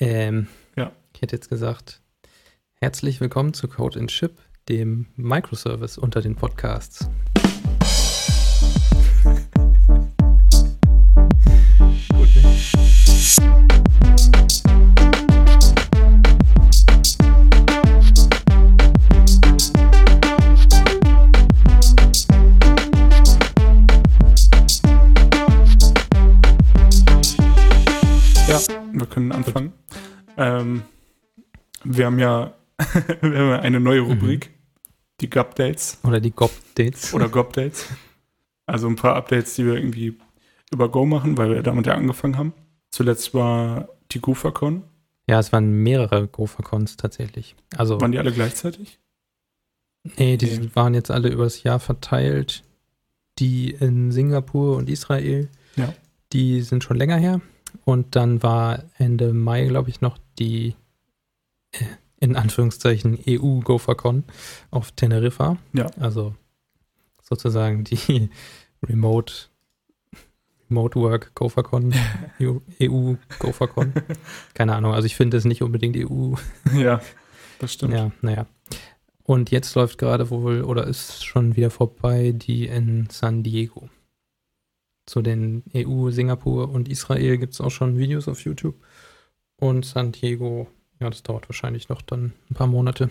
Ähm, Ja. Ich hätte jetzt gesagt, herzlich willkommen zu Code and Chip, dem Microservice unter den Podcasts. Wir haben ja wir haben eine neue Mhm. Rubrik, die Gupdates Oder die GOP-Dates. oder Gobdates. Also ein paar Updates, die wir irgendwie über Go machen, weil wir damit ja angefangen haben. Zuletzt war die GopherCon. Ja, es waren mehrere GopherCons tatsächlich. Also, Waren die alle gleichzeitig? nee, die Nee. waren jetzt alle übers Jahr verteilt. Die in Singapur und Israel, Ja. die sind schon länger her. Und dann war Ende Mai, glaube ich, noch die in Anführungszeichen EU-GopherCon auf Teneriffa. Ja. Also sozusagen die Remote, Remote Work GopherCon, EU GopherCon. Keine Ahnung, also ich finde es nicht unbedingt E EU. ja, das stimmt. Ja, naja. Und jetzt läuft gerade wohl, oder ist schon wieder vorbei, die in San Diego. Zu den EU, Singapur und Israel gibt es auch schon Videos auf YouTube. Und San Diego, ja, das dauert wahrscheinlich noch dann ein paar Monate.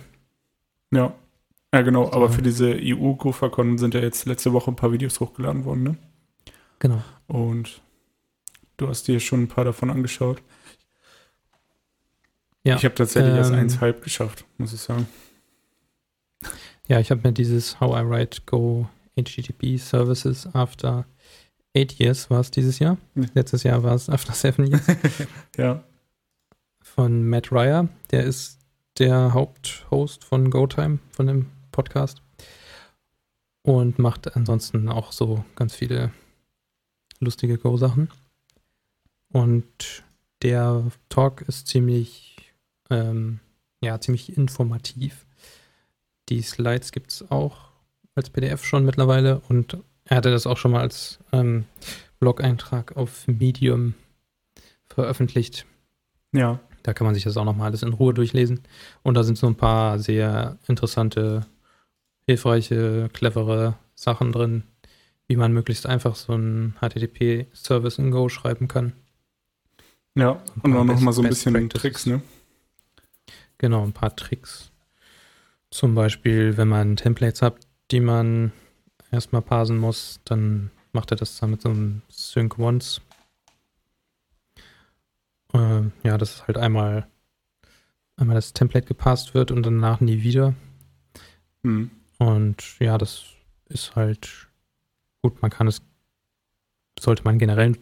Ja. Ja, genau. Aber Ja. für diese EU-GopherCon sind ja jetzt letzte Woche ein paar Videos hochgeladen worden, ne? Genau. Und du hast dir schon ein paar davon angeschaut. Ja, Ich habe tatsächlich erst ähm, eins halb geschafft, muss ich sagen. Ja, ich habe mir dieses How I Write Go HTTP Services after eight years war es dieses Jahr. Ja. Letztes Jahr war es after seven years. Ja, von Matt Ryer. Der ist der Haupthost von GoTime, von dem Podcast. Und macht ansonsten auch so ganz viele lustige Go-Sachen. Und der Talk ist ziemlich, ähm, ja, ziemlich informativ. Die Slides gibt es auch als PDF schon mittlerweile und er hatte das auch schon mal als ähm, Blog-Eintrag auf Medium veröffentlicht. ja, Da kann man sich das auch nochmal alles in Ruhe durchlesen. Und da sind so ein paar sehr interessante, hilfreiche, clevere Sachen drin, wie man möglichst einfach so einen HTTP-Service in Go schreiben kann. ja. Und paar auch noch Best- mal so ein bisschen Practices. Tricks, ne? Genau, ein paar Tricks. Zum Beispiel, wenn man Templates hat, die man erstmal parsen muss, dann macht er das dann mit so einem Sync Once. Äh, ja, dass halt einmal, einmal das Template gepasst wird und danach nie wieder. Hm. Und ja, das ist halt gut. Man kann es, sollte man generell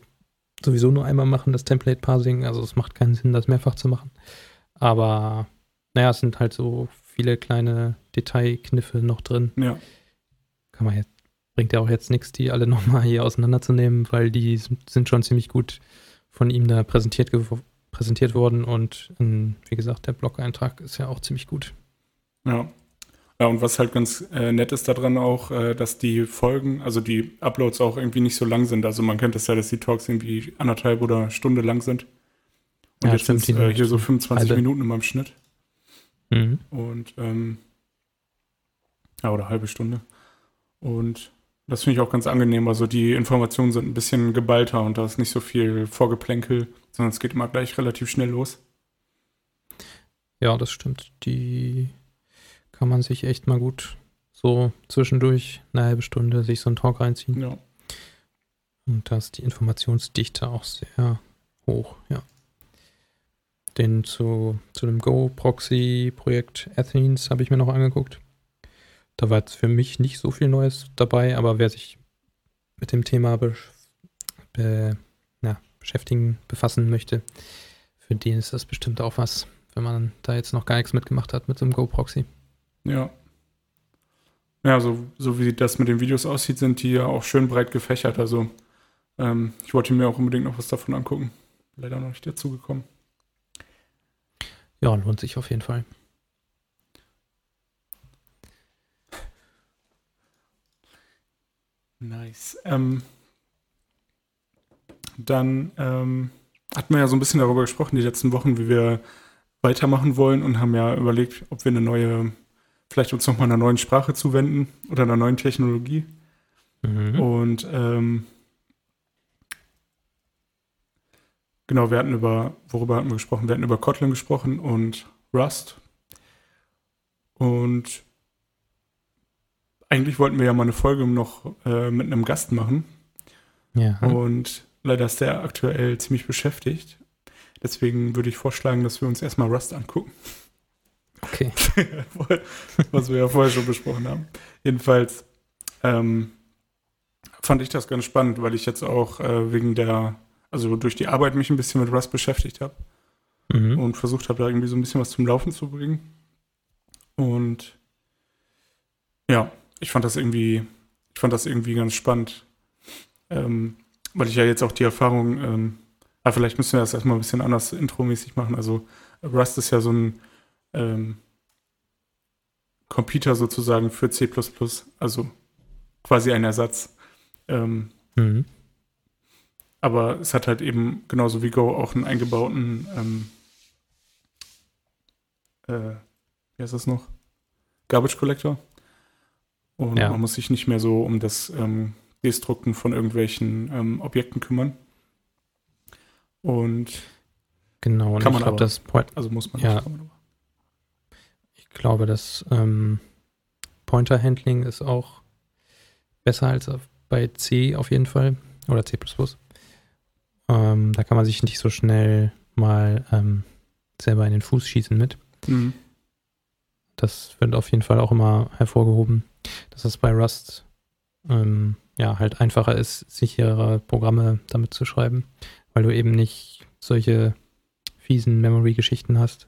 sowieso nur einmal machen, das Template Parsing. Also es macht keinen Sinn, das mehrfach zu machen. Aber naja, es sind halt so viele kleine Detailkniffe noch drin. Ja, Kann man jetzt, bringt ja auch jetzt nichts, die alle nochmal hier auseinanderzunehmen, weil die sind sind schon ziemlich gut von ihm da präsentiert, präsentiert worden. Und ähm, wie gesagt, der Blog-Eintrag ist ja auch ziemlich gut. ja. Ja, und was halt ganz äh, nett ist daran auch, äh, dass die Folgen, also die Uploads auch irgendwie nicht so lang sind. Also man kennt das ja, dass die Talks irgendwie anderthalb oder Stunde lang sind. Und Ja, jetzt sind äh, hier so sind 25 halbe. Minuten immer im Schnitt. Mhm. Und ähm, ja, oder halbe Stunde. Und das finde ich auch ganz angenehm. Also die Informationen sind ein bisschen geballter und da ist nicht so viel Vorgeplänkel, sondern es geht immer gleich relativ schnell los. Ja, das stimmt. Die kann man sich echt mal gut so zwischendurch eine halbe Stunde sich so einen Talk reinziehen. Ja. Und da ist die Informationsdichte auch sehr hoch, ja. Den zu, zu dem Go-Proxy-Projekt Athens habe ich mir noch angeguckt. Da war jetzt für mich nicht so viel Neues dabei, aber wer sich mit dem Thema be be na, beschäftigen, befassen möchte, für den ist das bestimmt auch was, wenn man da jetzt noch gar nichts mitgemacht hat mit so einem Go-Proxy. Ja. Ja, so, so wie das mit den Videos aussieht, sind die ja auch schön breit gefächert. Also ähm, ich wollte mir auch unbedingt noch was davon angucken. Leider noch nicht dazu gekommen. Ja, lohnt sich auf jeden Fall. Nice. Ähm, dann ähm, hatten wir ja so ein bisschen darüber gesprochen, die letzten Wochen, wie wir weitermachen wollen und haben ja überlegt, ob wir eine neue, vielleicht uns nochmal einer neuen Sprache zuwenden oder einer neuen Technologie. Mhm. Und ähm, genau, wir hatten über, worüber hatten wir gesprochen? Wir hatten über Kotlin gesprochen und Rust. Und eigentlich wollten wir ja mal eine Folge noch äh, mit einem Gast machen. Ja. Und leider ist der aktuell ziemlich beschäftigt. Deswegen würde ich vorschlagen, dass wir uns erstmal Rust angucken. Okay. Was wir ja vorher schon besprochen haben. Jedenfalls ähm, fand ich das ganz spannend, weil ich jetzt auch äh, wegen der, also durch die Arbeit mich ein bisschen mit Rust beschäftigt habe mhm. und versucht habe, da irgendwie so ein bisschen was zum Laufen zu bringen. Und ja, ich fand das irgendwie, ich fand das irgendwie ganz spannend, ähm, weil ich ja jetzt auch die Erfahrung, ähm, aber vielleicht müssen wir das erstmal ein bisschen anders intromäßig machen. Also Rust ist ja so ein ähm, Computer sozusagen für C++, also quasi ein Ersatz. Ähm, mhm. Aber es hat halt eben genauso wie Go auch einen eingebauten, ähm, äh, wie heißt das noch? Garbage Collector. Und ja. man muss sich nicht mehr so um das ähm, Destrukten von irgendwelchen ähm, Objekten kümmern. Und genau, und kann man glaub, aber, das Point, also muss man ja, nicht, Ich glaube, das ähm, Pointer-Handling ist auch besser als bei C auf jeden Fall oder C++. Ähm, da kann man sich nicht so schnell mal ähm, selber in den Fuß schießen mit. Mhm. Das wird auf jeden Fall auch immer hervorgehoben, dass es bei Rust ähm, ja halt einfacher ist, sichere Programme damit zu schreiben weil du eben nicht solche fiesen Memory-Geschichten hast,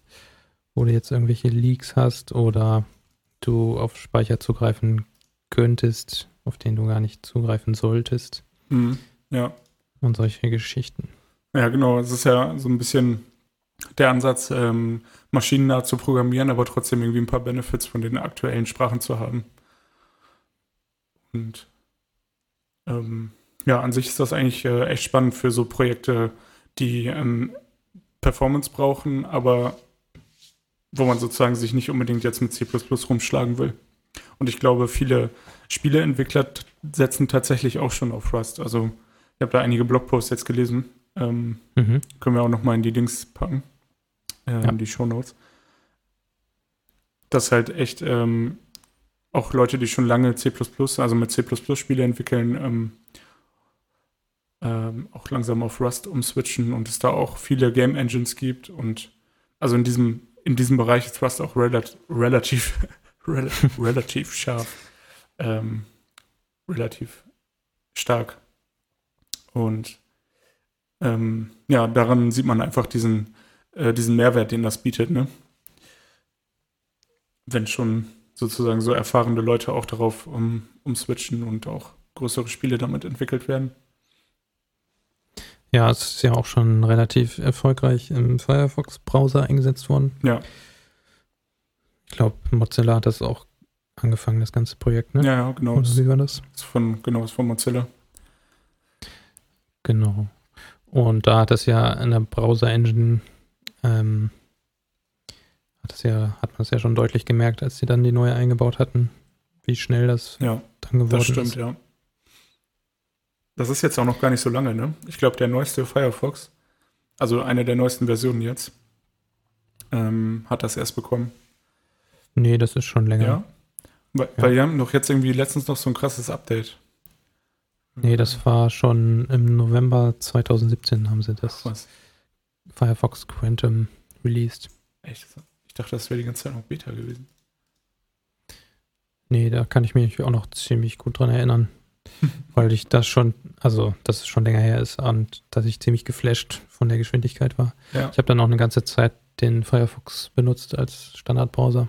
wo du jetzt irgendwelche Leaks hast oder du auf Speicher zugreifen könntest, auf den du gar nicht zugreifen solltest. Mhm, ja. Und solche Geschichten. Ja, genau. Es ist ja so ein bisschen der Ansatz, ähm, maschinennah zu programmieren, aber trotzdem irgendwie ein paar Benefits von den aktuellen Sprachen zu haben. Und ähm, ja, an sich ist das eigentlich äh, echt spannend für so Projekte, die ähm, Performance brauchen, aber wo man sozusagen sich nicht unbedingt jetzt mit C rumschlagen will. Und ich glaube, viele Spieleentwickler setzen tatsächlich auch schon auf Rust. Also ich habe da einige Blogposts jetzt gelesen. Ähm, mhm. Können wir auch noch mal in die Links packen, äh, ja. in die Show Notes. Dass halt echt ähm, auch Leute, die schon lange C++, also mit C++ Spiele entwickeln, ähm, ähm, auch langsam auf Rust umswitchen und es da auch viele Game Engines gibt und also in diesem, in diesem Bereich ist Rust auch relat relativ, rel relativ scharf, ähm, relativ stark. Und ähm, ja, daran sieht man einfach diesen, äh, diesen Mehrwert, den das bietet, ne? Wenn schon sozusagen so erfahrene Leute auch darauf um, umswitchen und auch größere Spiele damit entwickelt werden. Ja, es ist ja auch schon relativ erfolgreich im Firefox-Browser eingesetzt worden. Ja. Ich glaube, Mozilla hat das auch angefangen, das ganze Projekt, ne? Ja, ja genau. Oder wie war das? Ist von, genau, ist von Mozilla. Genau. Und da hat es ja in der Browser-Engine, ähm, hat, es ja, hat man es ja schon deutlich gemerkt, als sie dann die neue eingebaut hatten, wie schnell das ja, dann geworden ist. Das stimmt, ist. ja. Das ist jetzt auch noch gar nicht so lange, ne? Ich glaube, der neueste Firefox, also eine der neuesten Versionen jetzt, ähm, hat das erst bekommen. Nee, das ist schon länger. Ja. Weil, ja. weil die haben doch jetzt irgendwie letztens noch so ein krasses Update. Nee, das war schon im November 2017 haben sie das Ach, Firefox Quantum released. Echt? Ich dachte, das wäre die ganze Zeit noch Beta gewesen. Nee, da kann ich mich auch noch ziemlich gut dran erinnern. weil ich das schon, also dass es schon länger her ist und dass ich ziemlich geflasht von der Geschwindigkeit war. Ja. Ich habe dann auch eine ganze Zeit den Firefox benutzt als Standardbrowser.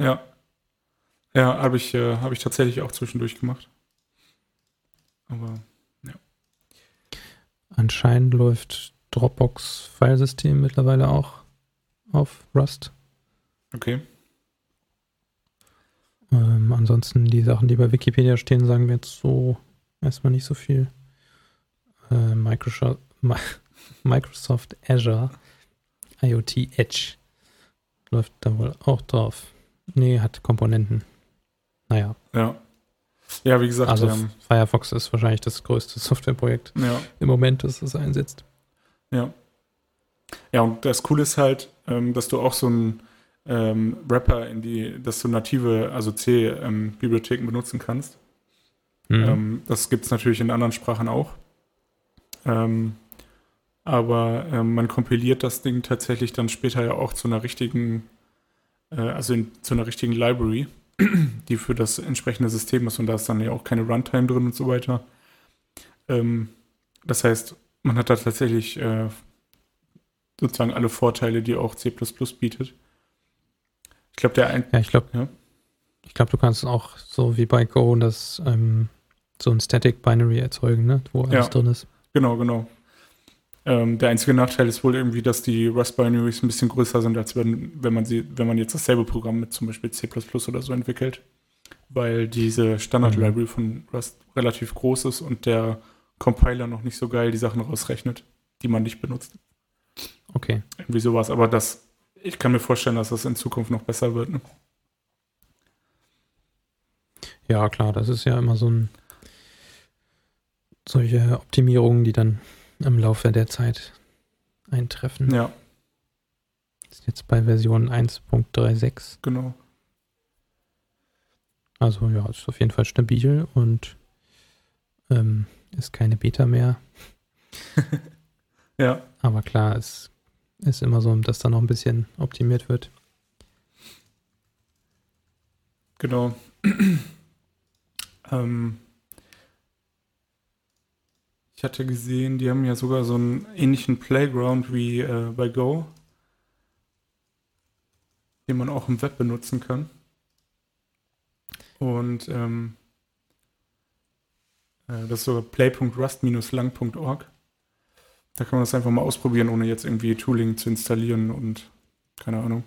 Ja. Ja, habe ich, äh, hab ich tatsächlich auch zwischendurch gemacht. Aber, ja. Anscheinend läuft Dropbox-Filesystem mittlerweile auch auf Rust. Okay. Ähm, ansonsten die Sachen, die bei Wikipedia stehen, sagen wir jetzt so erstmal nicht so viel. Äh, Microsoft, Microsoft Azure IoT Edge. Läuft da wohl auch drauf. Nee, hat Komponenten. Naja. Ja. Ja, wie gesagt. Also ähm, Firefox ist wahrscheinlich das größte Softwareprojekt ja. im Moment, das es einsetzt. Ja. Ja, und das Coole ist halt, ähm, dass du auch so einen ähm, Wrapper in die, dass du native, also C-Bibliotheken benutzen kannst. Mhm. Ähm, das gibt es natürlich in anderen Sprachen auch. Ähm, aber ähm, man kompiliert das Ding tatsächlich dann später ja auch zu einer richtigen, äh, also in, zu einer richtigen Library, die für das entsprechende System ist und da ist dann ja auch keine Runtime drin und so weiter. Ähm, das heißt, man hat da tatsächlich äh, sozusagen alle Vorteile, die auch C bietet. Ich glaube, der ein Ja, ich glaube, Ja. ich glaube, du kannst auch so wie bei Go das ähm, so ein Static Binary erzeugen, ne? wo alles Ja. drin ist. Genau, genau. Ähm, der einzige Nachteil ist wohl irgendwie, dass die Rust-Binaries ein bisschen größer sind, als wenn, wenn man sie, wenn man jetzt dasselbe Programm mit zum Beispiel C oder so entwickelt. Weil diese Standard-Library von Rust relativ groß ist und der Compiler noch nicht so geil die Sachen rausrechnet, die man nicht benutzt. Okay. Irgendwie sowas. Aber das, ich kann mir vorstellen, dass das in Zukunft noch besser wird. Ne? Ja, klar, das ist ja immer so ein solche Optimierungen, die dann im Laufe der Zeit eintreffen. Ja, Ist jetzt bei Version 1.36. genau. Also ja, ist auf jeden Fall stabil und ähm, ist keine Beta mehr. Ja, Aber klar, es ist immer so, dass da noch ein bisschen optimiert wird. genau. ähm, ich hatte gesehen, die haben ja sogar so einen ähnlichen Playground wie äh, bei Go, den man auch im Web benutzen kann. Und ähm, äh, das ist sogar play.rust-lang.org. Da kann man das einfach mal ausprobieren, ohne jetzt irgendwie Tooling zu installieren und keine Ahnung.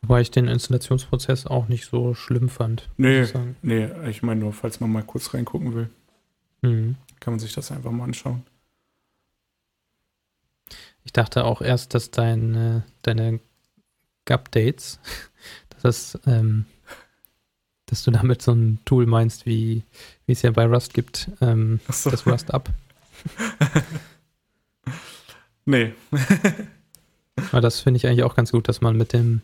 Wobei ich den Installationsprozess auch nicht so schlimm fand. Nee, ich nee, ich meine nur, falls man mal kurz reingucken will, Mhm. Kann man sich das einfach mal anschauen. Ich dachte auch erst, dass deine, deine Updates, dass, das, ähm, dass du damit so ein Tool meinst, wie, wie es ja bei Rust gibt, ähm, Achso. das Rust Up. Nee, Aber das finde ich eigentlich auch ganz gut, dass man mit dem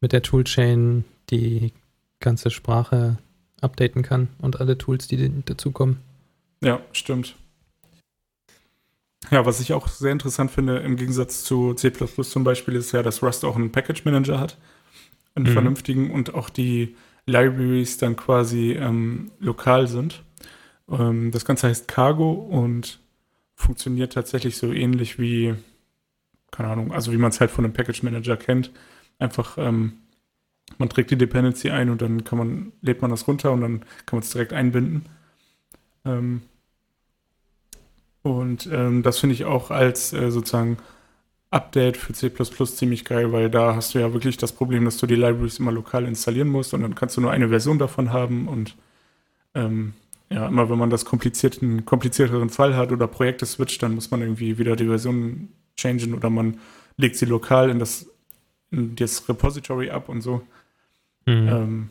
mit der Toolchain die ganze Sprache updaten kann und alle Tools, die dazukommen. Ja, stimmt. Ja, was ich auch sehr interessant finde, im Gegensatz zu C zum Beispiel, ist ja, dass Rust auch einen Package Manager hat. Einen Mhm. vernünftigen und auch die Libraries dann quasi ähm, lokal sind. Ähm, das Ganze heißt Cargo und funktioniert tatsächlich so ähnlich wie, keine Ahnung, also wie man es halt von einem Package Manager kennt. Einfach, ähm, man trägt die Dependency ein und dann kann man, lädt man das runter und dann kann man es direkt einbinden. Ähm, und ähm, das finde ich auch als äh, sozusagen Update für C ziemlich geil, weil da hast du ja wirklich das Problem, dass du die Libraries immer lokal installieren musst und dann kannst du nur eine Version davon haben und ähm, ja, immer wenn man das komplizierten, komplizierteren Fall hat oder Projekte switcht, dann muss man irgendwie wieder die Version changen oder man legt sie lokal in das, in das Repository ab und so. Mhm. Ähm,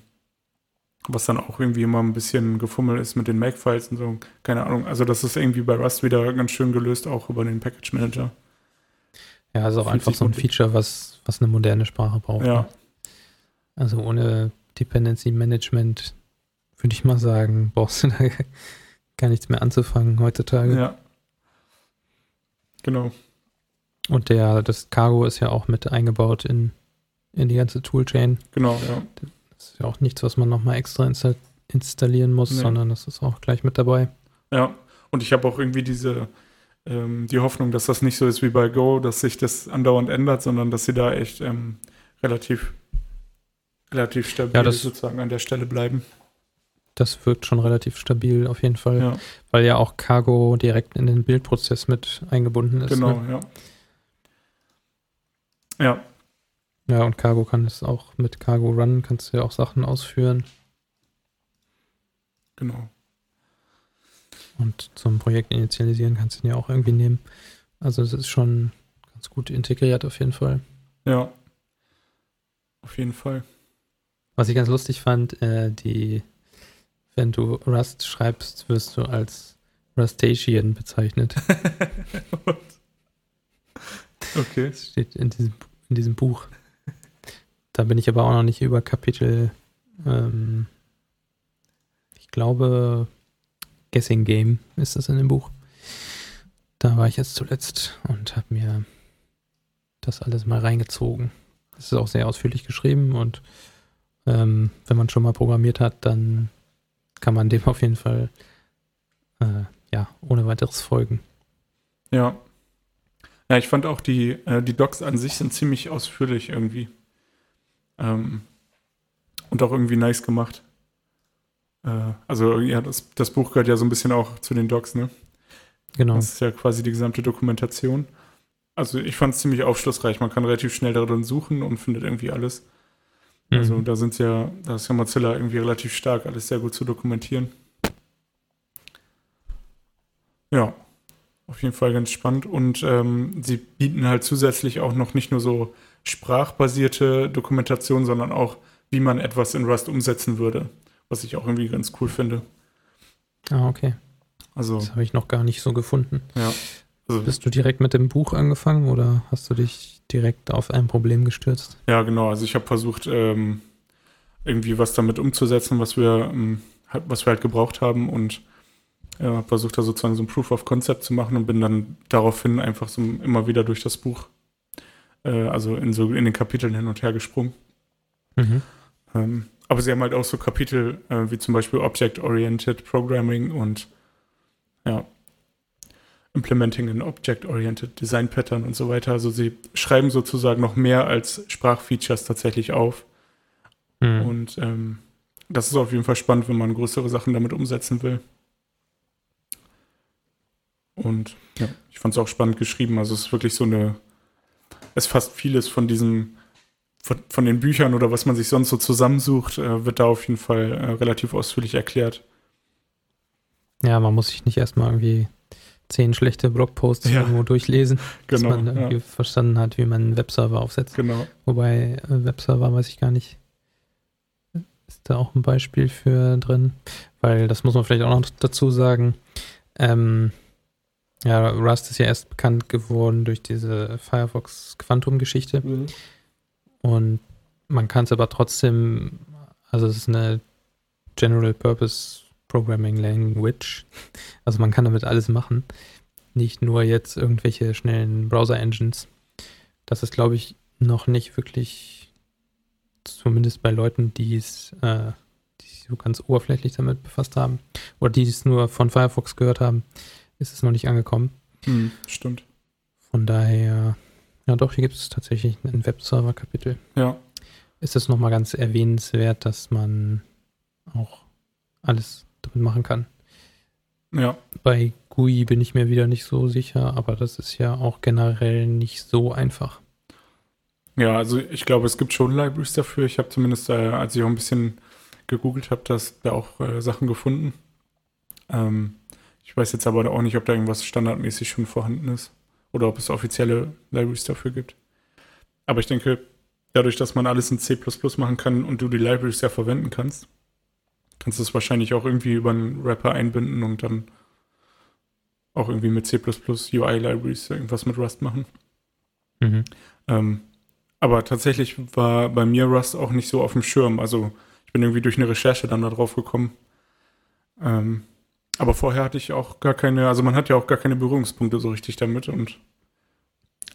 was dann auch irgendwie immer ein bisschen gefummelt ist mit den Make-Files und so. Keine Ahnung. Also, das ist irgendwie bei Rust wieder ganz schön gelöst, auch über den Package Manager. ja, also auch fühlt einfach so ein Feature, was, was eine moderne Sprache braucht. Ja. ne? Also ohne Dependency Management würde ich mal sagen, brauchst du da gar nichts mehr anzufangen heutzutage. Ja. Genau. Und der, das Cargo ist ja auch mit eingebaut in, in die ganze Toolchain. Genau, ja. Das ist ja auch nichts, was man nochmal extra insta installieren muss, Nee. sondern das ist auch gleich mit dabei. Ja. Und ich habe auch irgendwie diese, ähm, die Hoffnung, dass das nicht so ist wie bei Go, dass sich das andauernd ändert, sondern dass sie da echt ähm, relativ, relativ stabil Ja, das- sozusagen an der Stelle bleiben. Das wirkt schon relativ stabil auf jeden Fall, Ja, weil ja auch Cargo direkt in den Bildprozess mit eingebunden ist. genau, Ne? ja. Ja, Ja, und Cargo kann es auch mit Cargo Run, kannst du ja auch Sachen ausführen. genau. Und zum Projekt initialisieren kannst du ihn ja auch irgendwie nehmen. Also es ist schon ganz gut integriert auf jeden Fall. Ja. Auf jeden Fall. Was ich ganz lustig fand, äh, die, wenn du Rust schreibst, wirst du als Rustacean bezeichnet. okay. Das steht in diesem, in diesem Buch. Da bin ich aber auch noch nicht über Kapitel, ähm, ich glaube, Guessing Game ist das in dem Buch. Da war ich jetzt zuletzt und habe mir das alles mal reingezogen. Es ist auch sehr ausführlich geschrieben und ähm, wenn man schon mal programmiert hat, dann kann man dem auf jeden Fall äh, ja ohne weiteres folgen. Ja. Ja, ich fand auch die, äh, die Docs an sich sind ziemlich ausführlich irgendwie. Ähm, und auch irgendwie nice gemacht. Äh, also, ja, das, das Buch gehört ja so ein bisschen auch zu den Docs, ne? Genau. Das ist ja quasi die gesamte Dokumentation. Also, ich fand es ziemlich aufschlussreich. Man kann relativ schnell darin suchen und findet irgendwie alles. Also, Mhm. da sind ja, da ist ja Mozilla irgendwie relativ stark, alles sehr gut zu dokumentieren. Ja, auf jeden Fall ganz spannend. Und ähm, sie bieten halt zusätzlich auch noch nicht nur so sprachbasierte Dokumentation, sondern auch, wie man etwas in Rust umsetzen würde, was ich auch irgendwie ganz cool finde. Ah, okay. Also, Das habe ich noch gar nicht so gefunden. ja. Also, Bist du direkt mit dem Buch angefangen oder hast du dich direkt auf ein Problem gestürzt? ja, genau. Also ich habe versucht, ähm, irgendwie was damit umzusetzen, was wir, ähm, halt- was wir halt gebraucht haben und ja, habe versucht, da sozusagen so ein Proof of Concept zu machen und bin dann daraufhin einfach so immer wieder durch das Buch, äh, also in so in den Kapiteln hin und her gesprungen. Mhm. Ähm, aber sie haben halt auch so Kapitel äh, wie zum Beispiel Object-Oriented Programming und ja, Implementing an Object-Oriented Design Pattern und so weiter. Also sie schreiben sozusagen noch mehr als Sprachfeatures tatsächlich auf. Mhm. Und ähm, das ist auf jeden Fall spannend, wenn man größere Sachen damit umsetzen will. Und ja, ich fand es auch spannend geschrieben. Also es ist wirklich so eine, es fasst vieles von diesem, von, von den Büchern oder was man sich sonst so zusammensucht, äh, wird da auf jeden Fall äh, relativ ausführlich erklärt. Ja, man muss sich nicht erstmal irgendwie zehn schlechte Blogposts Ja. irgendwo durchlesen, Genau. man irgendwie Ja, verstanden hat, wie man einen Webserver aufsetzt. genau. Wobei äh, Webserver weiß ich gar nicht. Ist da auch ein Beispiel für drin? Weil das muss man vielleicht auch noch dazu sagen. Ähm, ja, Rust ist ja erst bekannt geworden durch diese Firefox Quantum-Geschichte. Und man kann es aber trotzdem, also es ist eine General Purpose Programming Language. Also man kann damit alles machen. Nicht nur jetzt irgendwelche schnellen Browser-Engines. Das ist, glaube ich, noch nicht wirklich, zumindest bei Leuten, die es, äh, die sich so ganz oberflächlich damit befasst haben, oder die es nur von Firefox gehört haben, ist es noch nicht angekommen. Hm, stimmt. Von daher, ja doch, hier gibt es tatsächlich ein Webserver-Kapitel. Ja, Ist es nochmal ganz erwähnenswert, dass man auch alles damit machen kann. ja, Bei GUI bin ich mir wieder nicht so sicher, aber das ist ja auch generell nicht so einfach. ja. Also ich glaube, es gibt schon Libraries dafür. Ich habe zumindest, äh, als ich auch ein bisschen gegoogelt habe, das da auch äh, Sachen gefunden. Ähm, ich weiß jetzt aber auch nicht, ob da irgendwas standardmäßig schon vorhanden ist oder ob es offizielle Libraries dafür gibt. Aber ich denke, dadurch, dass man alles in C++ machen kann und du die Libraries ja verwenden kannst, kannst du es wahrscheinlich auch irgendwie über einen Wrapper einbinden und dann auch irgendwie mit C++ UI-Libraries irgendwas mit Rust machen. Ähm, aber tatsächlich war bei mir Rust auch nicht so auf dem Schirm. Also ich bin irgendwie durch eine Recherche dann da drauf gekommen. Ähm, aber vorher hatte ich auch gar keine, also man hat ja auch gar keine Berührungspunkte so richtig damit und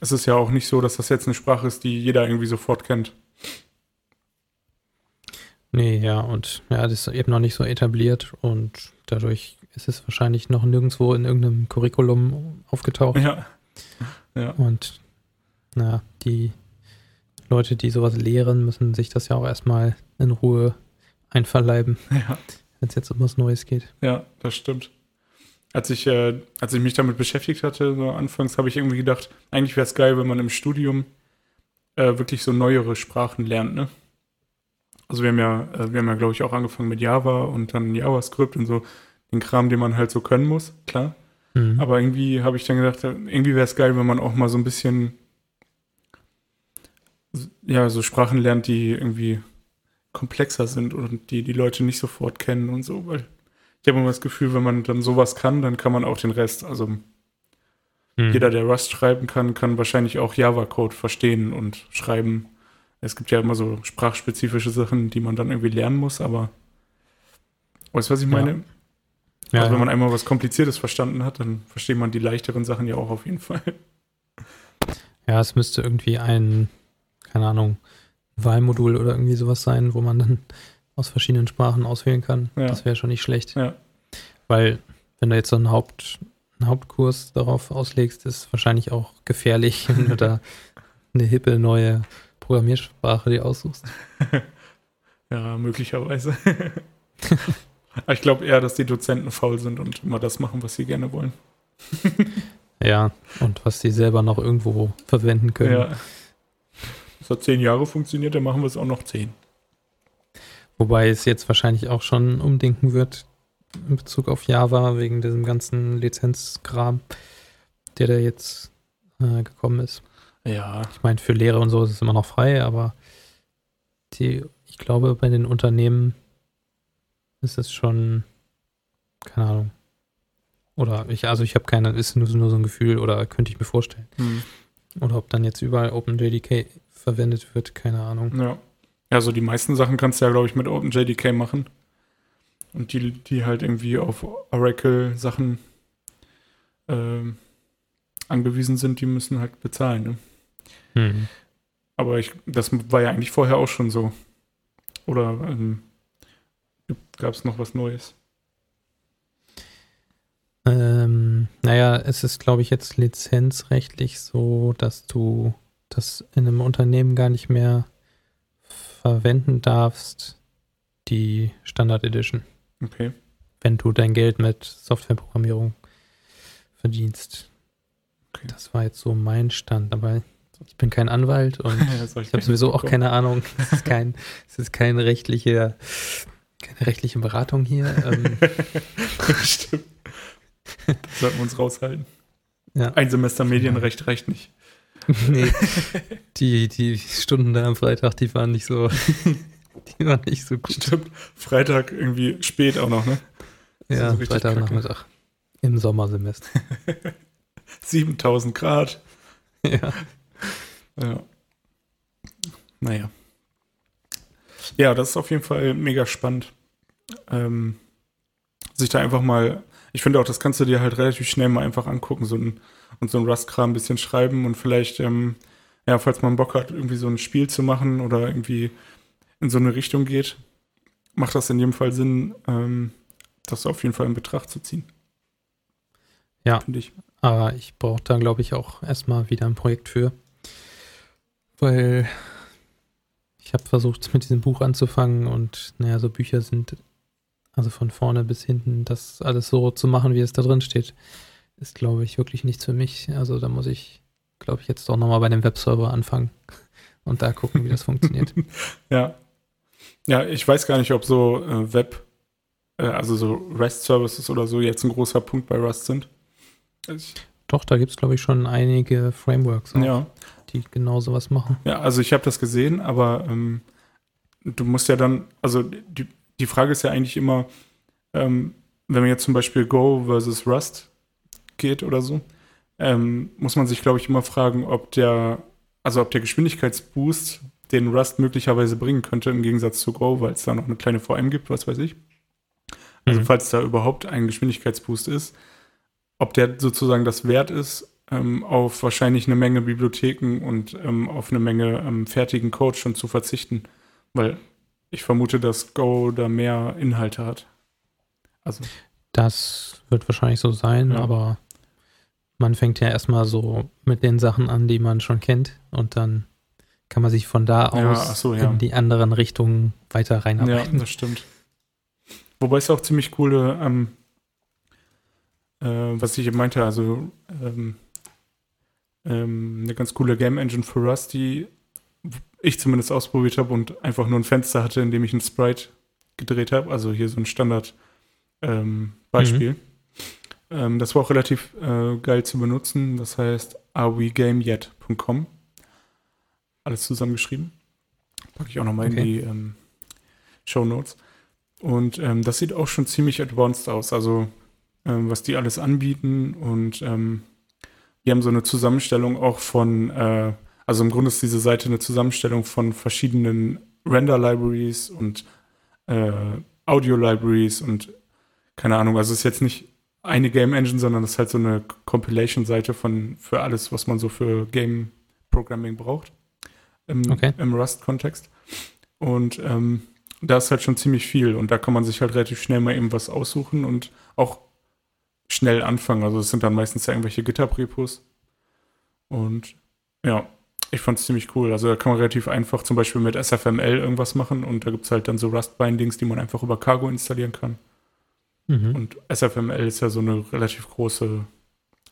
es ist ja auch nicht so, dass das jetzt eine Sprache ist, die jeder irgendwie sofort kennt. Nee, ja, und ja, das ist eben noch nicht so etabliert und dadurch ist es wahrscheinlich noch nirgendwo in irgendeinem Curriculum aufgetaucht. Ja. Ja. Und na, die Leute, die sowas lehren, müssen sich das ja auch erstmal in Ruhe einverleiben, Ja. Wenn es jetzt um was Neues geht. Ja, das stimmt. Als ich, äh, als ich mich damit beschäftigt hatte, so anfangs habe ich irgendwie gedacht, eigentlich wäre es geil, wenn man im Studium äh, wirklich so neuere Sprachen lernt, ne? Also wir haben ja, äh, wir haben ja, glaube ich, auch angefangen mit Java und dann JavaScript und so. den Kram, den man halt so können muss, klar. Mhm. Aber irgendwie habe ich dann gedacht, irgendwie wäre es geil, wenn man auch mal so ein bisschen ja, so Sprachen lernt, die irgendwie komplexer sind und die die Leute nicht sofort kennen und so, weil ich habe immer das Gefühl, wenn man dann sowas kann, dann kann man auch den Rest, also Mhm. jeder, der Rust schreiben kann, kann wahrscheinlich auch Java-Code verstehen und schreiben. Es gibt ja immer so sprachspezifische Sachen, die man dann irgendwie lernen muss, aber weißt du, was ich Ja. meine? Ja, also wenn ja. man einmal was Kompliziertes verstanden hat, dann versteht man die leichteren Sachen ja auch auf jeden Fall. ja, es müsste irgendwie ein, keine Ahnung, Wahlmodul oder irgendwie sowas sein, wo man dann aus verschiedenen Sprachen auswählen kann. Ja. Das wäre schon nicht schlecht. Ja. Weil, wenn du jetzt so einen, Haupt, einen Hauptkurs darauf auslegst, ist es wahrscheinlich auch gefährlich, wenn du da eine hippe neue Programmiersprache dir aussuchst. Ja, möglicherweise. Aber ich glaube eher, dass die Dozenten faul sind und immer das machen, was sie gerne wollen. Ja, und was die selber noch irgendwo verwenden können. Ja. Das hat zehn Jahre funktioniert, dann machen wir es auch noch zehn. Wobei es jetzt wahrscheinlich auch schon umdenken wird in Bezug auf Java, wegen diesem ganzen Lizenzkram, der da jetzt äh, gekommen ist. Ja. Ich meine, für Lehre und so ist es immer noch frei, aber die, ich glaube, bei den Unternehmen ist es schon, keine Ahnung. Oder ich, also ich habe keine, ist nur, nur so ein Gefühl oder könnte ich mir vorstellen. Hm. Oder ob dann jetzt überall OpenJDK verwendet wird, keine Ahnung. Ja. Ja, so die meisten Sachen kannst du ja, glaube ich, mit OpenJDK machen. Und die, die halt irgendwie auf Oracle-Sachen ähm, angewiesen sind, die müssen halt bezahlen. Ne? Hm. Aber ich, das war ja eigentlich vorher auch schon so. Oder ähm, gab es noch was Neues? Ähm, naja, es ist, glaube ich, jetzt lizenzrechtlich so, dass du das in einem Unternehmen gar nicht mehr verwenden darfst, die Standard Edition, Okay. wenn du dein Geld mit Softwareprogrammierung verdienst. Okay. Das war jetzt so mein Stand, aber ich bin kein Anwalt und ich habe sowieso auch keine Ahnung. Es ist kein, es ist keine rechtliche, keine rechtliche Beratung hier. Ähm, Stimmt. Das sollten wir uns raushalten. ja. Ein Semester Medienrecht reicht nicht. nee, die, die Stunden da am Freitag, die waren nicht so, die waren nicht so gut. Stimmt. Freitag irgendwie spät auch noch, ne? Das Ja, so Freitagnachmittag im Sommersemester. 7000 Grad. ja. Ja. Naja. Ja, das ist auf jeden Fall mega spannend. Ähm, sich da einfach mal, ich finde auch, das kannst du dir halt relativ schnell mal einfach angucken, so ein, und so ein Rust-Kram ein bisschen schreiben und vielleicht, ähm, ja, falls man Bock hat, irgendwie so ein Spiel zu machen oder irgendwie in so eine Richtung geht, macht das in jedem Fall Sinn, ähm, das auf jeden Fall in Betracht zu ziehen. Ja. Finde ich. Aber ich brauche da, glaube ich, auch erstmal wieder ein Projekt für. Weil ich habe versucht, mit diesem Buch anzufangen und naja, so Bücher sind, also von vorne bis hinten, das alles so zu machen, wie es da drin steht, ist, glaube ich, wirklich nichts für mich. Also da muss ich, glaube ich, jetzt doch nochmal bei dem Webserver anfangen und da gucken, wie das funktioniert. Ja. Ja, ich weiß gar nicht, ob so äh, Web, äh, also so REST-Services oder so jetzt ein großer Punkt bei Rust sind. Ich, Doch, da gibt es, glaube ich, schon einige Frameworks, auch, ja. die genau sowas machen. ja, also ich habe das gesehen, aber ähm, du musst ja dann, also die, die Frage ist ja eigentlich immer, ähm, wenn man jetzt zum Beispiel Go versus Rust geht oder so, ähm, muss man sich, glaube ich, immer fragen, ob der, also ob der Geschwindigkeitsboost, den Rust möglicherweise bringen könnte, im Gegensatz zu Go, weil es da noch eine kleine VM gibt, was weiß ich. Also Mhm. falls da überhaupt ein Geschwindigkeitsboost ist, ob der sozusagen das wert ist, ähm, auf wahrscheinlich eine Menge Bibliotheken und ähm, auf eine Menge ähm, fertigen Code schon zu verzichten. Weil ich vermute, dass Go da mehr Inhalte hat. Also, Das wird wahrscheinlich so sein, Ja. aber man fängt ja erstmal so mit den Sachen an, die man schon kennt und dann kann man sich von da Ja, aus ach so, ja. in die anderen Richtungen weiter ja, reinarbeiten. das stimmt. Wobei es auch ziemlich coole, ähm, äh, was ich eben meinte, also ähm, ähm, eine ganz coole Game Engine für Rust, die ich zumindest ausprobiert habe und einfach nur ein Fenster hatte, in dem ich ein Sprite gedreht habe. Also hier so ein Standard ähm, Beispiel. Mhm. Ähm, das war auch relativ äh, geil zu benutzen. Das heißt arewegameyet.com. Alles zusammengeschrieben. Packe ich auch nochmal okay. in die ähm, Show Notes. Und ähm, das sieht auch schon ziemlich advanced aus. Also ähm, was die alles anbieten und ähm, die haben so eine Zusammenstellung auch von, äh, also im Grunde ist diese Seite eine Zusammenstellung von verschiedenen Render-Libraries und äh, Audio-Libraries und keine Ahnung, also es ist jetzt nicht eine Game Engine, sondern es ist halt so eine Compilation-Seite von für alles, was man so für Game Programming braucht im, okay. im Rust-Kontext. Und ähm, da ist halt schon ziemlich viel und da kann man sich halt relativ schnell mal eben was aussuchen und auch schnell anfangen. Also es sind dann meistens ja irgendwelche GitHub-Repos. Und ja, ich fand es ziemlich cool. Also da kann man relativ einfach zum Beispiel mit SFML irgendwas machen und da gibt es halt dann so Rust-Bindings, die man einfach über Cargo installieren kann. Mhm. Und SFML ist ja so eine relativ große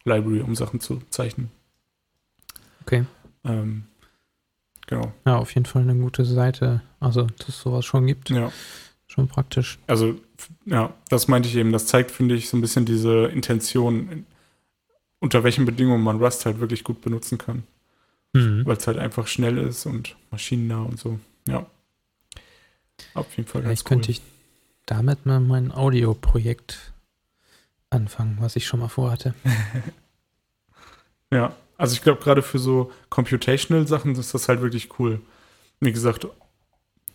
Library, um Sachen zu zeichnen. Okay. Ähm, genau. Ja, auf jeden Fall eine gute Seite. Also, dass es sowas schon gibt. Ja. Schon praktisch. Also, ja, das meinte ich eben. Das zeigt, finde ich, so ein bisschen diese Intention, unter welchen Bedingungen man Rust halt wirklich gut benutzen kann. Mhm. Weil es halt einfach schnell ist und maschinennah und so. Ja. Auf jeden Fall Vielleicht cool. könnte ich damit mal mein Audioprojekt anfangen, was ich schon mal vorhatte. ja, also ich glaube, gerade für so computational Sachen ist das halt wirklich cool. Wie gesagt,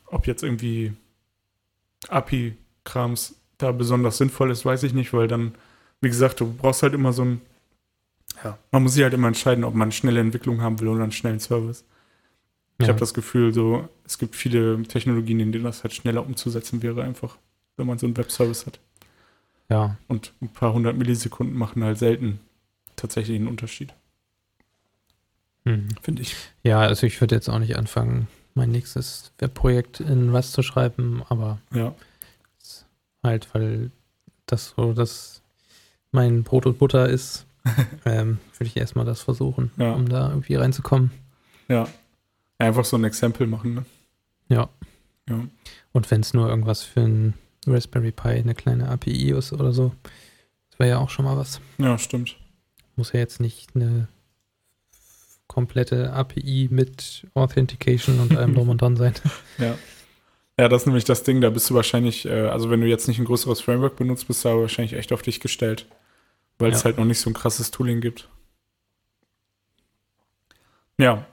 ob jetzt irgendwie API-Krams da besonders sinnvoll ist, weiß ich nicht, weil dann, wie gesagt, du brauchst halt immer so ein, ja, man muss sich halt immer entscheiden, ob man schnelle Entwicklung haben will oder einen schnellen Service. Ich ja. habe das Gefühl, so, es gibt viele Technologien, in denen das halt schneller umzusetzen wäre, einfach wenn man so einen Webservice hat. Ja. Und ein paar hundert Millisekunden machen halt selten tatsächlich einen Unterschied. Mhm. Finde ich. Ja, also ich würde jetzt auch nicht anfangen, mein nächstes Webprojekt in Rust zu schreiben, aber ja. halt, weil das so das mein Brot und Butter ist, ähm, würde ich erstmal das versuchen, ja. um da irgendwie reinzukommen. Ja. Einfach so ein Exempel machen, ne? Ja. ja. Und wenn es nur irgendwas für ein Raspberry Pi eine kleine API ist oder so. Das wäre ja auch schon mal was. Ja, stimmt. Muss ja jetzt nicht eine komplette API mit Authentication und allem drum und dran sein. Ja. Ja, das ist nämlich das Ding, da bist du wahrscheinlich, äh, also wenn du jetzt nicht ein größeres Framework benutzt, bist du aber wahrscheinlich echt auf dich gestellt. Weil ja. es halt noch nicht so ein krasses Tooling gibt. Ja,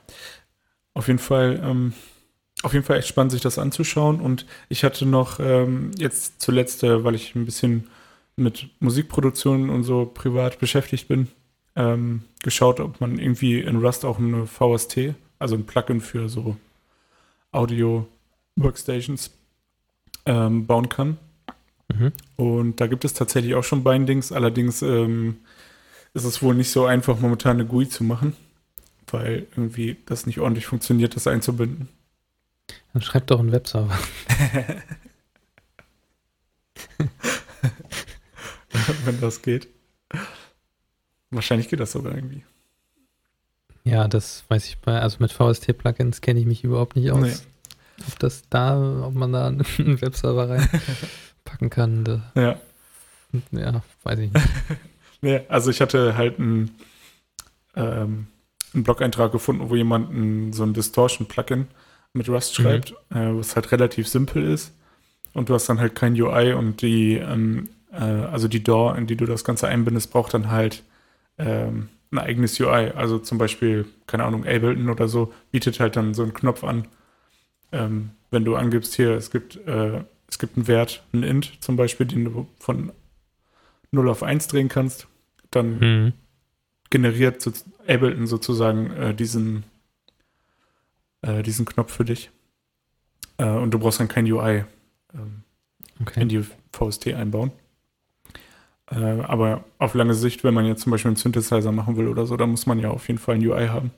auf jeden Fall ähm, auf jeden Fall echt spannend, sich das anzuschauen. Und ich hatte noch ähm, jetzt zuletzt, äh, weil ich ein bisschen mit Musikproduktion und so privat beschäftigt bin, ähm, geschaut, ob man irgendwie in Rust auch eine VST, also ein Plugin für so Audio-Workstations ähm, bauen kann. Mhm. Und da gibt es tatsächlich auch schon Bindings, allerdings ähm, ist es wohl nicht so einfach, momentan eine GUI zu machen, weil irgendwie das nicht ordentlich funktioniert, das einzubinden. Dann schreib doch einen Webserver. Wenn das geht. Wahrscheinlich geht das sogar irgendwie. Ja, das weiß ich bei, also mit VST-Plugins kenne ich mich überhaupt nicht aus. Nee. Ob das da, ob man da einen Webserver reinpacken kann. Da, ja. Ja, weiß ich nicht. nee, also ich hatte halt einen, ähm, einen Blog-Eintrag gefunden, wo jemand ein, so ein Distortion-Plugin mit Rust schreibt, mhm. äh, was halt relativ simpel ist. Und du hast dann halt kein UI und die, ähm, äh, also die DAW, in die du das Ganze einbindest, braucht dann halt ähm, ein eigenes UI. Also zum Beispiel, keine Ahnung, Ableton oder so, bietet halt dann so einen Knopf an. Ähm, wenn du angibst, hier, es gibt, äh, es gibt einen Wert, einen Int zum Beispiel, den du von 0 auf 1 drehen kannst, dann mhm. generiert Ableton sozusagen äh, diesen, äh, diesen Knopf für dich. Äh, und du brauchst dann kein UI ähm, okay. in die VST einbauen. Äh, aber auf lange Sicht, wenn man jetzt zum Beispiel einen Synthesizer machen will oder so, dann muss man ja auf jeden Fall ein UI haben.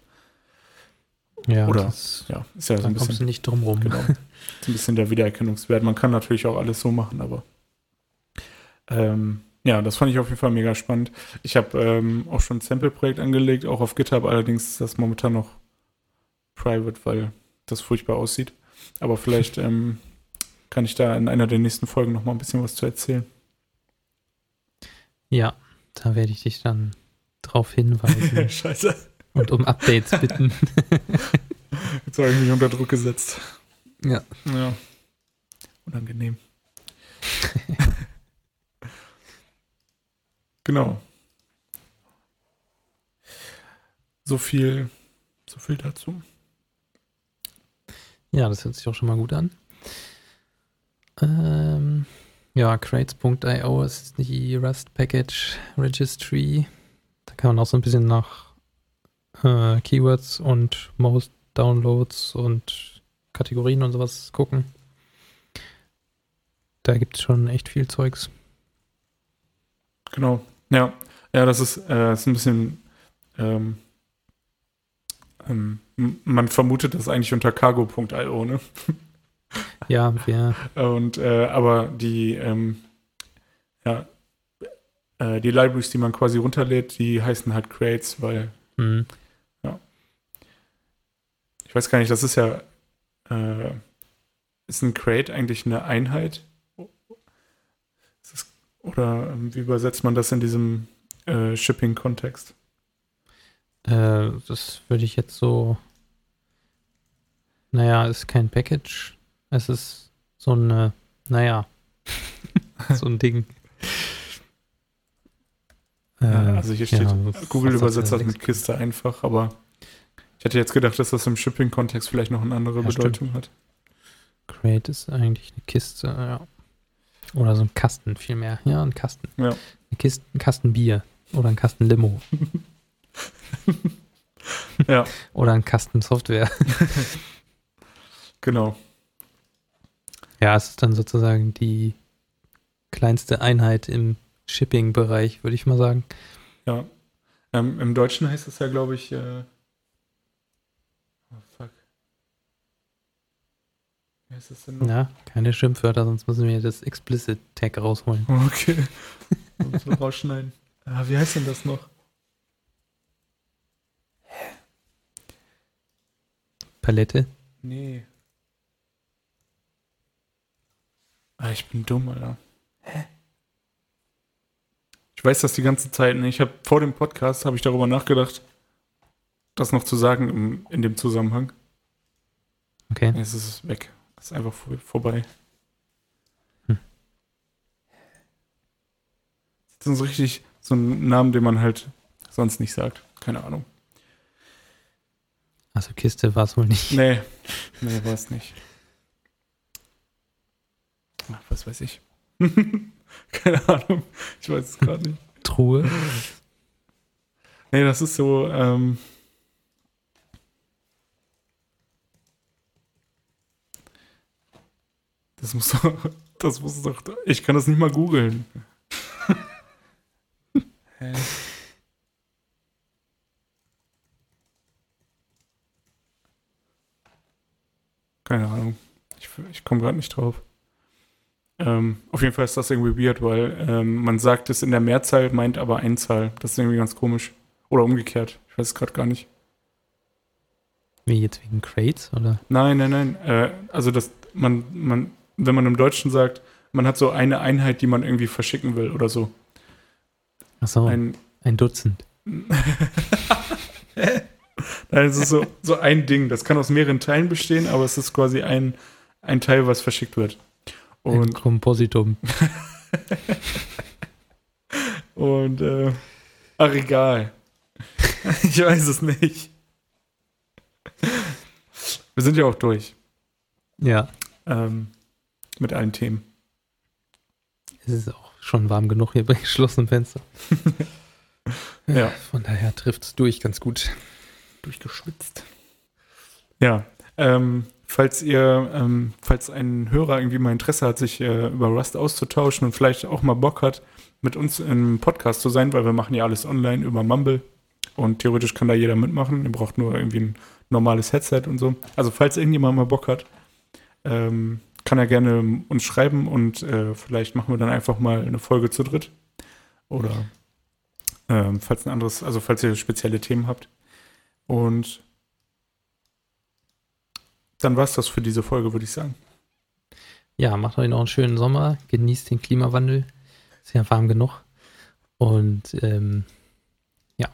Ja, oder das, ja, ist ja so ein bisschen. Kommst du nicht drum rum. Genau. Ist ein bisschen der Wiedererkennungswert. Man kann natürlich auch alles so machen, aber ähm, ja, das fand ich auf jeden Fall mega spannend. Ich habe ähm, auch schon ein Sample-Projekt angelegt, auch auf GitHub, allerdings ist das momentan noch private, weil das furchtbar aussieht. Aber vielleicht ähm, kann ich da in einer der nächsten Folgen noch mal ein bisschen was zu erzählen. Ja, da werde ich dich dann drauf hinweisen Scheiße. und um Updates bitten. Jetzt habe ich mich unter Druck gesetzt. Ja. Ja. Unangenehm. genau. So viel, so viel dazu. Ja, das hört sich auch schon mal gut an. Ähm, ja, crates.io ist die Rust Package Registry. Da kann man auch so ein bisschen nach äh, Keywords und Most Downloads und Kategorien und sowas gucken. Da gibt es schon echt viel Zeugs. Genau. Ja, ja, das ist, äh, ist ein bisschen. Ähm, ähm, man vermutet das eigentlich unter cargo.io, ne? Ja, wir, Und äh, aber die, ähm, ja, äh, die Libraries, die man quasi runterlädt, die heißen halt Crates, weil hm, ich weiß gar nicht, das ist ja, äh, ist ein Crate eigentlich eine Einheit? Das, oder ähm, wie übersetzt man das in diesem äh, Shipping-Kontext? äh, das würde ich jetzt so. Naja, ist kein Package. Es ist so eine, naja, so ein Ding. Äh, also hier steht, ja, Google was übersetzt das das für mit Kiste einfach, aber ich hätte jetzt gedacht, dass das im Shipping-Kontext vielleicht noch eine andere Ja, stimmt. Bedeutung hat. Crate ist eigentlich eine Kiste, ja. Oder so ein Kasten vielmehr. Ja, ein Kasten. Ja. Eine Kiste, ein Kasten Bier. Oder ein Kasten Limo. Ja. Oder ein Kasten Software. Genau. Ja, es ist dann sozusagen die kleinste Einheit im Shipping-Bereich, würde ich mal sagen. Ja. Ähm, Im Deutschen heißt es ja, glaube ich, äh, oh fuck. Wie heißt es denn noch? Ja, keine Schimpfwörter, sonst müssen wir das Explicit-Tag rausholen. Okay. Man rausschneiden. Ah, wie heißt denn das noch? Palette. Nee. Ah, ich bin dumm, Alter. Hä? Ich weiß das die ganze Zeit nicht. Ich habe vor dem Podcast habe ich darüber nachgedacht, das noch zu sagen im, in dem Zusammenhang. Okay. Jetzt ist es weg. Es ist einfach vor, vorbei. Hm. Das ist so richtig so ein Namen, den man halt sonst nicht sagt. Keine Ahnung. Also Kiste war es wohl nicht. Nee, nee, war es nicht. Ach, was weiß ich. Keine Ahnung. Ich weiß es gerade nicht. Truhe. Nee, das ist so, ähm. Das muss doch. Das muss doch. Ich kann das nicht mal googeln. Hä? Keine Ahnung. Ich, ich komme gerade nicht drauf. Ähm, auf jeden Fall ist das irgendwie weird, weil ähm, man sagt es in der Mehrzahl, meint aber Einzahl. Das ist irgendwie ganz komisch. Oder umgekehrt. Ich weiß es gerade gar nicht. Wie jetzt wegen Crates, oder? Nein, nein, nein. Äh, also das, man, man, wenn man im Deutschen sagt, man hat so eine Einheit, die man irgendwie verschicken will oder so. Achso, ein, Ein, Dutzend. Nein, es ist so, so ein Ding. Das kann aus mehreren Teilen bestehen, aber es ist quasi ein, ein Teil, was verschickt wird. Und, Kompositum. und äh, ach, egal. ich weiß es nicht. Wir sind ja auch durch Ja, ähm, mit allen Themen. es ist auch schon warm genug hier bei geschlossenem Fenster. Ja. Von daher trifft es durch ganz gut. durchgeschwitzt. Ja, ähm, falls ihr, ähm, falls ein Hörer irgendwie mal Interesse hat, sich äh, über Rust auszutauschen und vielleicht auch mal Bock hat, mit uns im Podcast zu sein, weil wir machen ja alles online über Mumble und theoretisch kann da jeder mitmachen. Ihr braucht nur irgendwie ein normales Headset und so. Also falls irgendjemand mal Bock hat, ähm, kann er gerne uns schreiben und äh, vielleicht machen wir dann einfach mal eine Folge zu dritt. Oder ähm, falls ein anderes, also falls ihr spezielle Themen habt. Und dann war es das für diese Folge, würde ich sagen. Ja, macht euch noch einen schönen Sommer, genießt den Klimawandel. Ist ja warm genug. Und ähm, ja.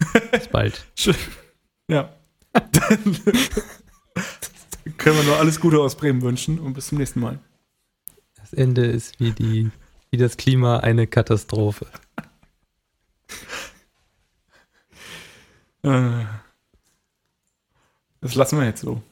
Bis bald. ja. Dann können wir nur alles Gute aus Bremen wünschen und bis zum nächsten Mal. Das Ende ist wie die, wie das Klima eine Katastrophe. Äh, das lassen wir jetzt so.